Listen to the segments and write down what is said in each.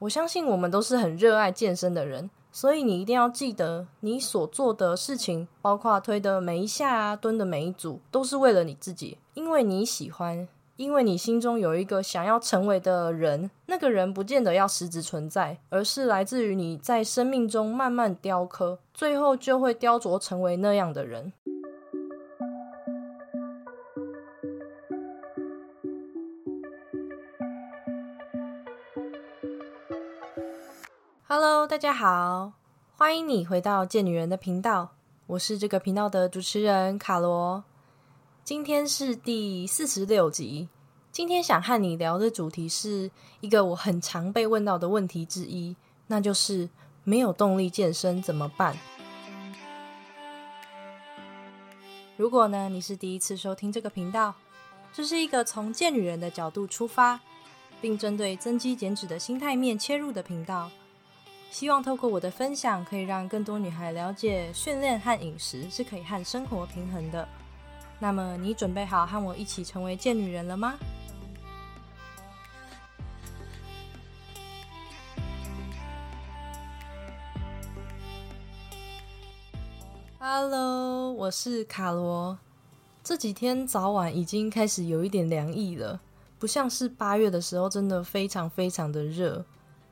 我相信我们都是很热爱健身的人，所以你一定要记得，你所做的事情，包括推的每一下啊，蹲的每一组，都是为了你自己，因为你喜欢，因为你心中有一个想要成为的人，那个人不见得要实质存在，而是来自于你在生命中慢慢雕刻，最后就会雕琢成为那样的人。Hello，大家好，欢迎你回到贱女人的频道，我是这个频道的主持人卡罗。今天是第四十六集，今天想和你聊的主题是一个我很常被问到的问题之一，那就是没有动力健身怎么办？如果呢你是第一次收听这个频道，这是一个从贱女人的角度出发，并针对增肌减脂的心态面切入的频道。希望透过我的分享，可以让更多女孩了解训练和饮食是可以和生活平衡的。那么，你准备好和我一起成为贱女人了吗？Hello，我是卡罗。这几天早晚已经开始有一点凉意了，不像是八月的时候，真的非常非常的热。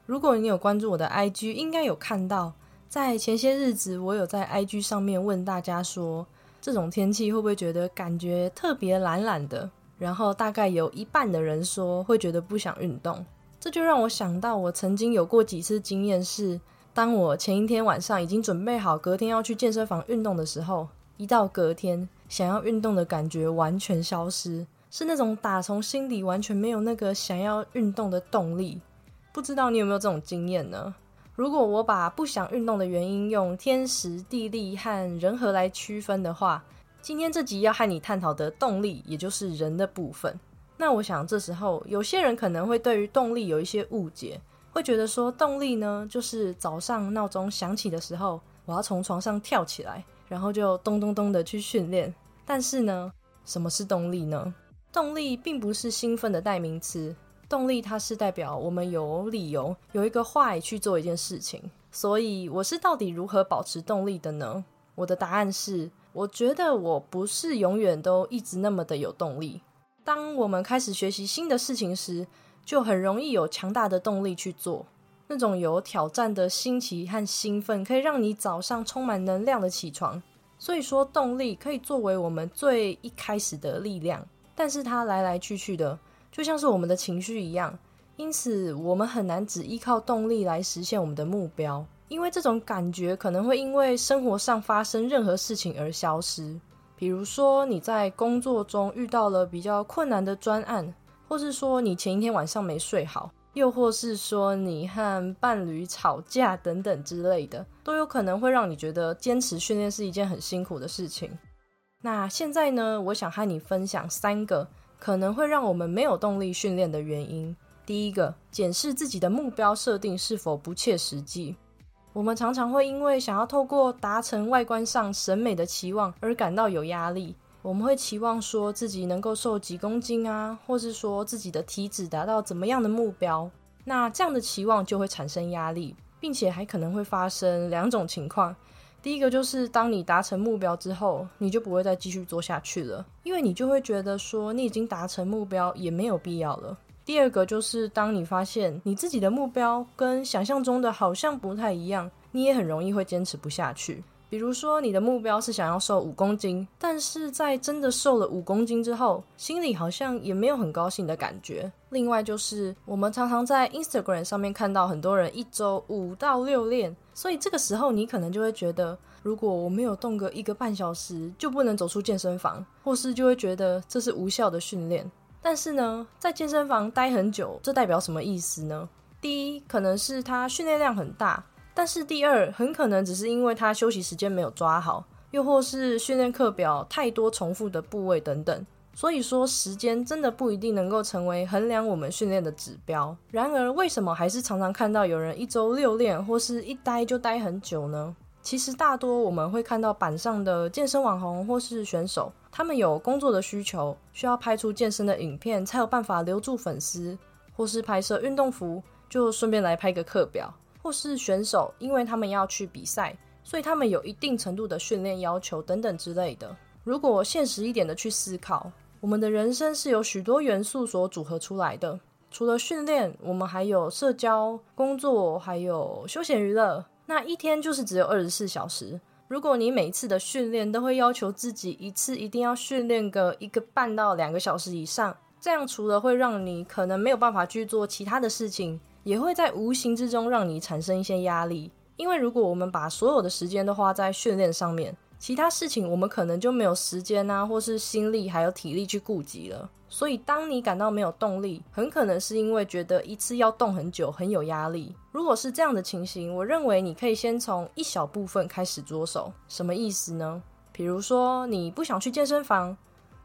如果你有关注我的 IG，应该有看到，在前些日子，我有在 IG 上面问大家说，这种天气会不会觉得感觉特别懒懒的？然后大概有一半的人说会觉得不想运动。这就让我想到，我曾经有过几次经验是，当我前一天晚上已经准备好隔天要去健身房运动的时候，一到隔天想要运动的感觉完全消失，是那种打从心底完全没有那个想要运动的动力。不知道你有没有这种经验呢？如果我把不想运动的原因用天时地利和人和来区分的话，今天这集要和你探讨的动力，也就是人的部分。那我想这时候有些人可能会对于动力有一些误解，会觉得说动力呢，就是早上闹钟响起的时候，我要从床上跳起来，然后就咚咚咚的去训练。但是呢，什么是动力呢？动力并不是兴奋的代名词。动力，它是代表我们有理由、有一个坏去做一件事情。所以，我是到底如何保持动力的呢？我的答案是，我觉得我不是永远都一直那么的有动力。当我们开始学习新的事情时，就很容易有强大的动力去做。那种有挑战的新奇和兴奋，可以让你早上充满能量的起床。所以说，动力可以作为我们最一开始的力量，但是它来来去去的。就像是我们的情绪一样，因此我们很难只依靠动力来实现我们的目标，因为这种感觉可能会因为生活上发生任何事情而消失。比如说你在工作中遇到了比较困难的专案，或是说你前一天晚上没睡好，又或是说你和伴侣吵架等等之类的，都有可能会让你觉得坚持训练是一件很辛苦的事情。那现在呢，我想和你分享三个。可能会让我们没有动力训练的原因，第一个，检视自己的目标设定是否不切实际。我们常常会因为想要透过达成外观上审美的期望而感到有压力。我们会期望说自己能够瘦几公斤啊，或是说自己的体脂达到怎么样的目标。那这样的期望就会产生压力，并且还可能会发生两种情况。第一个就是，当你达成目标之后，你就不会再继续做下去了，因为你就会觉得说，你已经达成目标，也没有必要了。第二个就是，当你发现你自己的目标跟想象中的好像不太一样，你也很容易会坚持不下去。比如说，你的目标是想要瘦五公斤，但是在真的瘦了五公斤之后，心里好像也没有很高兴的感觉。另外就是，我们常常在 Instagram 上面看到很多人一周五到六练，所以这个时候你可能就会觉得，如果我没有动个一个半小时，就不能走出健身房，或是就会觉得这是无效的训练。但是呢，在健身房待很久，这代表什么意思呢？第一，可能是他训练量很大。但是第二，很可能只是因为他休息时间没有抓好，又或是训练课表太多重复的部位等等。所以说，时间真的不一定能够成为衡量我们训练的指标。然而，为什么还是常常看到有人一周六练，或是一待就待很久呢？其实，大多我们会看到板上的健身网红或是选手，他们有工作的需求，需要拍出健身的影片，才有办法留住粉丝，或是拍摄运动服。就顺便来拍个课表；或是选手，因为他们要去比赛，所以他们有一定程度的训练要求等等之类的。如果现实一点的去思考，我们的人生是由许多元素所组合出来的。除了训练，我们还有社交、工作，还有休闲娱乐。那一天就是只有二十四小时。如果你每次的训练都会要求自己一次一定要训练个一个半到两个小时以上，这样除了会让你可能没有办法去做其他的事情，也会在无形之中让你产生一些压力。因为如果我们把所有的时间都花在训练上面，其他事情我们可能就没有时间啊，或是心力还有体力去顾及了。所以，当你感到没有动力，很可能是因为觉得一次要动很久，很有压力。如果是这样的情形，我认为你可以先从一小部分开始着手。什么意思呢？比如说，你不想去健身房，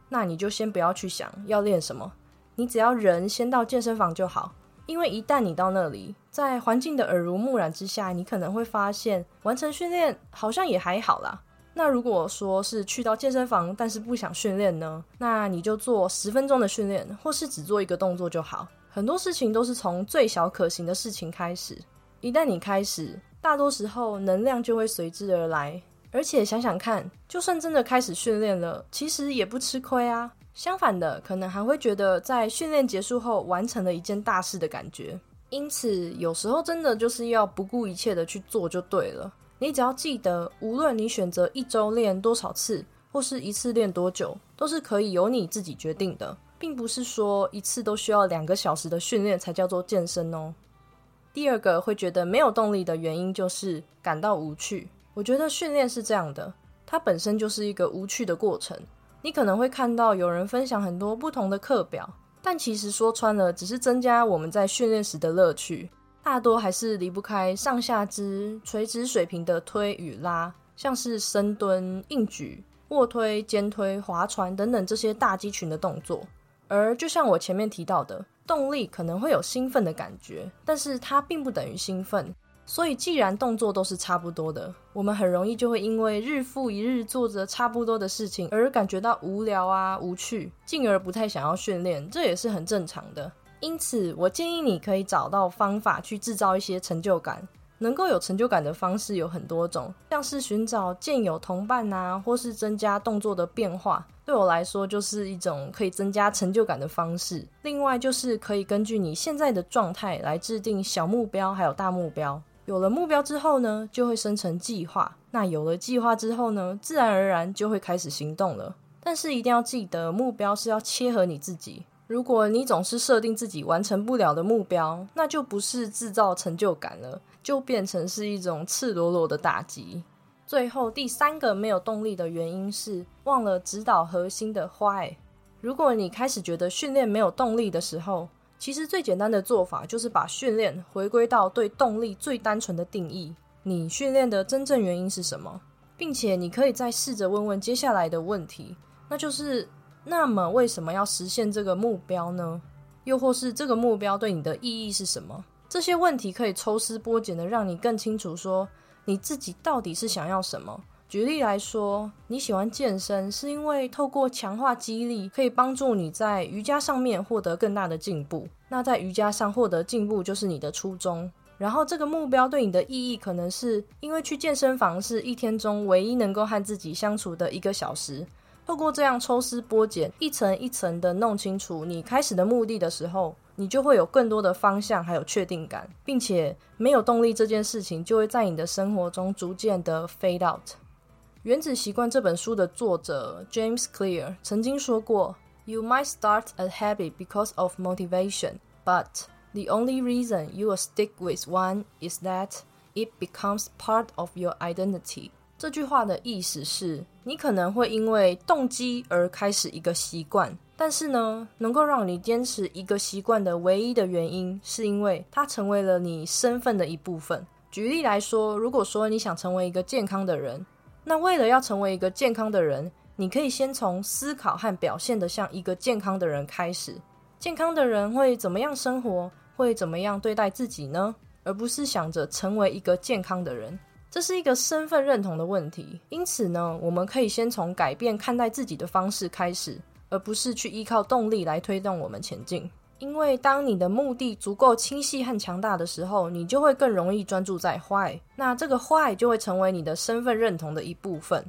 那你就先不要去想要练什么，你只要人先到健身房就好。因为一旦你到那里，在环境的耳濡目染之下，你可能会发现完成训练好像也还好啦。那如果说是去到健身房，但是不想训练呢？那你就做十分钟的训练，或是只做一个动作就好。很多事情都是从最小可行的事情开始。一旦你开始，大多时候能量就会随之而来。而且想想看，就算真的开始训练了，其实也不吃亏啊。相反的，可能还会觉得在训练结束后完成了一件大事的感觉。因此，有时候真的就是要不顾一切的去做就对了。你只要记得，无论你选择一周练多少次，或是一次练多久，都是可以由你自己决定的，并不是说一次都需要两个小时的训练才叫做健身哦。第二个会觉得没有动力的原因就是感到无趣。我觉得训练是这样的，它本身就是一个无趣的过程。你可能会看到有人分享很多不同的课表，但其实说穿了，只是增加我们在训练时的乐趣。大多还是离不开上下肢垂直水平的推与拉，像是深蹲、硬举、卧推、肩推、划船等等这些大肌群的动作。而就像我前面提到的，动力可能会有兴奋的感觉，但是它并不等于兴奋。所以既然动作都是差不多的，我们很容易就会因为日复一日做着差不多的事情而感觉到无聊啊、无趣，进而不太想要训练，这也是很正常的。因此，我建议你可以找到方法去制造一些成就感。能够有成就感的方式有很多种，像是寻找健友同伴啊，或是增加动作的变化。对我来说，就是一种可以增加成就感的方式。另外，就是可以根据你现在的状态来制定小目标，还有大目标。有了目标之后呢，就会生成计划。那有了计划之后呢，自然而然就会开始行动了。但是一定要记得，目标是要切合你自己。如果你总是设定自己完成不了的目标，那就不是制造成就感了，就变成是一种赤裸裸的打击。最后第三个没有动力的原因是忘了指导核心的 why。如果你开始觉得训练没有动力的时候，其实最简单的做法就是把训练回归到对动力最单纯的定义：你训练的真正原因是什么？并且你可以再试着问问接下来的问题，那就是。那么，为什么要实现这个目标呢？又或是这个目标对你的意义是什么？这些问题可以抽丝剥茧的让你更清楚说你自己到底是想要什么。举例来说，你喜欢健身是因为透过强化肌力可以帮助你在瑜伽上面获得更大的进步。那在瑜伽上获得进步就是你的初衷。然后这个目标对你的意义可能是因为去健身房是一天中唯一能够和自己相处的一个小时。透过这样抽丝剥茧，一层一层的弄清楚你开始的目的的时候，你就会有更多的方向还有确定感，并且没有动力这件事情就会在你的生活中逐渐的 fade out。《原子习惯》这本书的作者 James Clear 曾经说过：“You might start a habit because of motivation, but the only reason you will stick with one is that it becomes part of your identity.” 这句话的意思是，你可能会因为动机而开始一个习惯，但是呢，能够让你坚持一个习惯的唯一的原因，是因为它成为了你身份的一部分。举例来说，如果说你想成为一个健康的人，那为了要成为一个健康的人，你可以先从思考和表现的像一个健康的人开始。健康的人会怎么样生活？会怎么样对待自己呢？而不是想着成为一个健康的人。这是一个身份认同的问题，因此呢，我们可以先从改变看待自己的方式开始，而不是去依靠动力来推动我们前进。因为当你的目的足够清晰和强大的时候，你就会更容易专注在坏。那这个坏就会成为你的身份认同的一部分，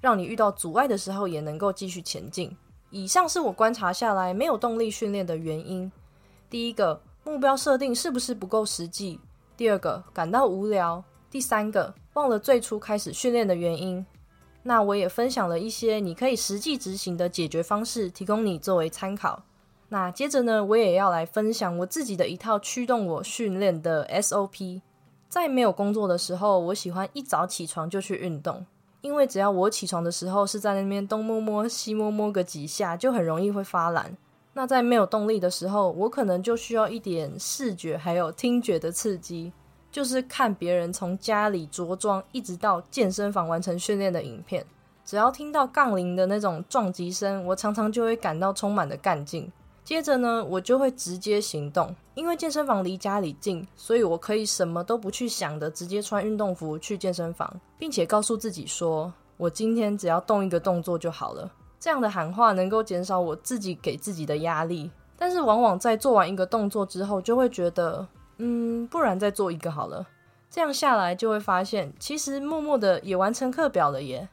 让你遇到阻碍的时候也能够继续前进。以上是我观察下来没有动力训练的原因：第一个，目标设定是不是不够实际；第二个，感到无聊；第三个，忘了最初开始训练的原因。那我也分享了一些你可以实际执行的解决方式，提供你作为参考。那接着呢，我也要来分享我自己的一套驱动我训练的 SOP。在没有工作的时候，我喜欢一早起床就去运动，因为只要我起床的时候是在那边东摸摸西摸摸个几下，就很容易会发懒。那在没有动力的时候，我可能就需要一点视觉还有听觉的刺激。就是看别人从家里着装一直到健身房完成训练的影片，只要听到杠铃的那种撞击声，我常常就会感到充满的干劲。接着呢，我就会直接行动，因为健身房离家里近，所以我可以什么都不去想的，直接穿运动服去健身房，并且告诉自己说，我今天只要动一个动作就好了。这样的喊话能够减少我自己给自己的压力，但是往往在做完一个动作之后，就会觉得。嗯，不然再做一个好了。这样下来就会发现，其实默默的也完成课表了耶。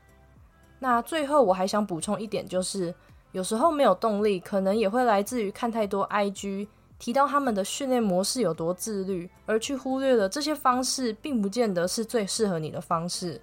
那最后我还想补充一点，就是有时候没有动力，可能也会来自于看太多 IG 提到他们的训练模式有多自律，而去忽略了这些方式并不见得是最适合你的方式。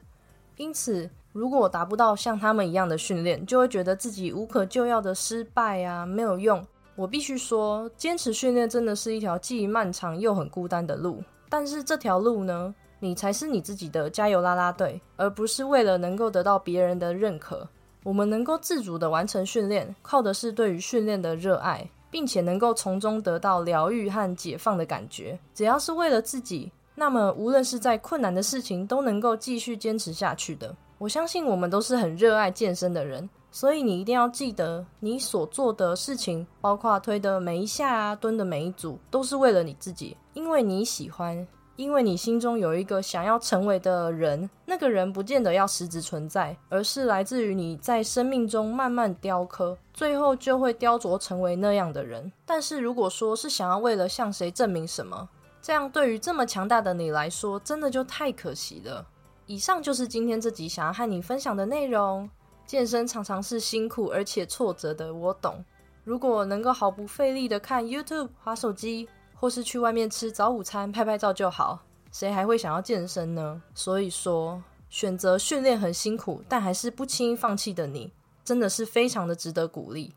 因此，如果达不到像他们一样的训练，就会觉得自己无可救药的失败啊，没有用。我必须说，坚持训练真的是一条既漫长又很孤单的路。但是这条路呢，你才是你自己的加油啦啦队，而不是为了能够得到别人的认可。我们能够自主的完成训练，靠的是对于训练的热爱，并且能够从中得到疗愈和解放的感觉。只要是为了自己，那么无论是在困难的事情，都能够继续坚持下去的。我相信我们都是很热爱健身的人。所以你一定要记得，你所做的事情，包括推的每一下啊，蹲的每一组，都是为了你自己，因为你喜欢，因为你心中有一个想要成为的人，那个人不见得要实质存在，而是来自于你在生命中慢慢雕刻，最后就会雕琢成为那样的人。但是如果说是想要为了向谁证明什么，这样对于这么强大的你来说，真的就太可惜了。以上就是今天这集想要和你分享的内容。健身常常是辛苦而且挫折的，我懂。如果能够毫不费力的看 YouTube、划手机，或是去外面吃早午餐、拍拍照就好，谁还会想要健身呢？所以说，选择训练很辛苦，但还是不轻易放弃的你，真的是非常的值得鼓励。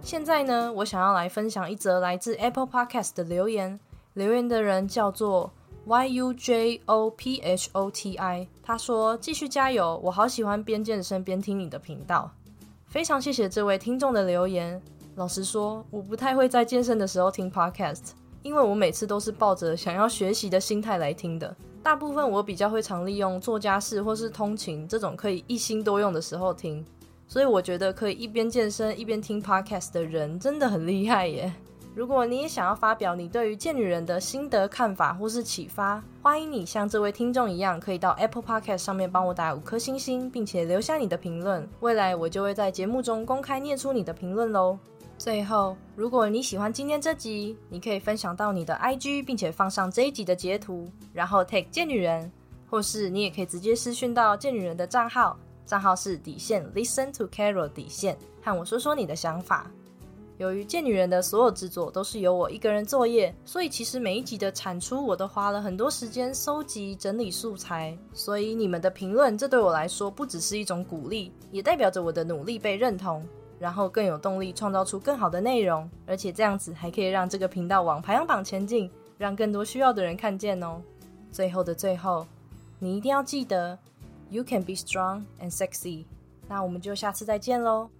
现在呢，我想要来分享一则来自 Apple Podcast 的留言，留言的人叫做。Y U J O P H O T I，他说：“继续加油，我好喜欢边健身边听你的频道。”非常谢谢这位听众的留言。老实说，我不太会在健身的时候听 Podcast，因为我每次都是抱着想要学习的心态来听的。大部分我比较会常利用做家事或是通勤这种可以一心多用的时候听，所以我觉得可以一边健身一边听 Podcast 的人真的很厉害耶。如果你也想要发表你对于贱女人的心得看法或是启发，欢迎你像这位听众一样，可以到 Apple Podcast 上面帮我打五颗星星，并且留下你的评论。未来我就会在节目中公开念出你的评论喽。最后，如果你喜欢今天这集，你可以分享到你的 IG，并且放上这一集的截图，然后 take 贱女人，或是你也可以直接私讯到贱女人的账号，账号是底线 Listen to Carol 底线，和我说说你的想法。由于贱女人的所有制作都是由我一个人作业，所以其实每一集的产出我都花了很多时间收集整理素材。所以你们的评论，这对我来说不只是一种鼓励，也代表着我的努力被认同，然后更有动力创造出更好的内容，而且这样子还可以让这个频道往排行榜前进，让更多需要的人看见哦。最后的最后，你一定要记得，You can be strong and sexy。那我们就下次再见喽。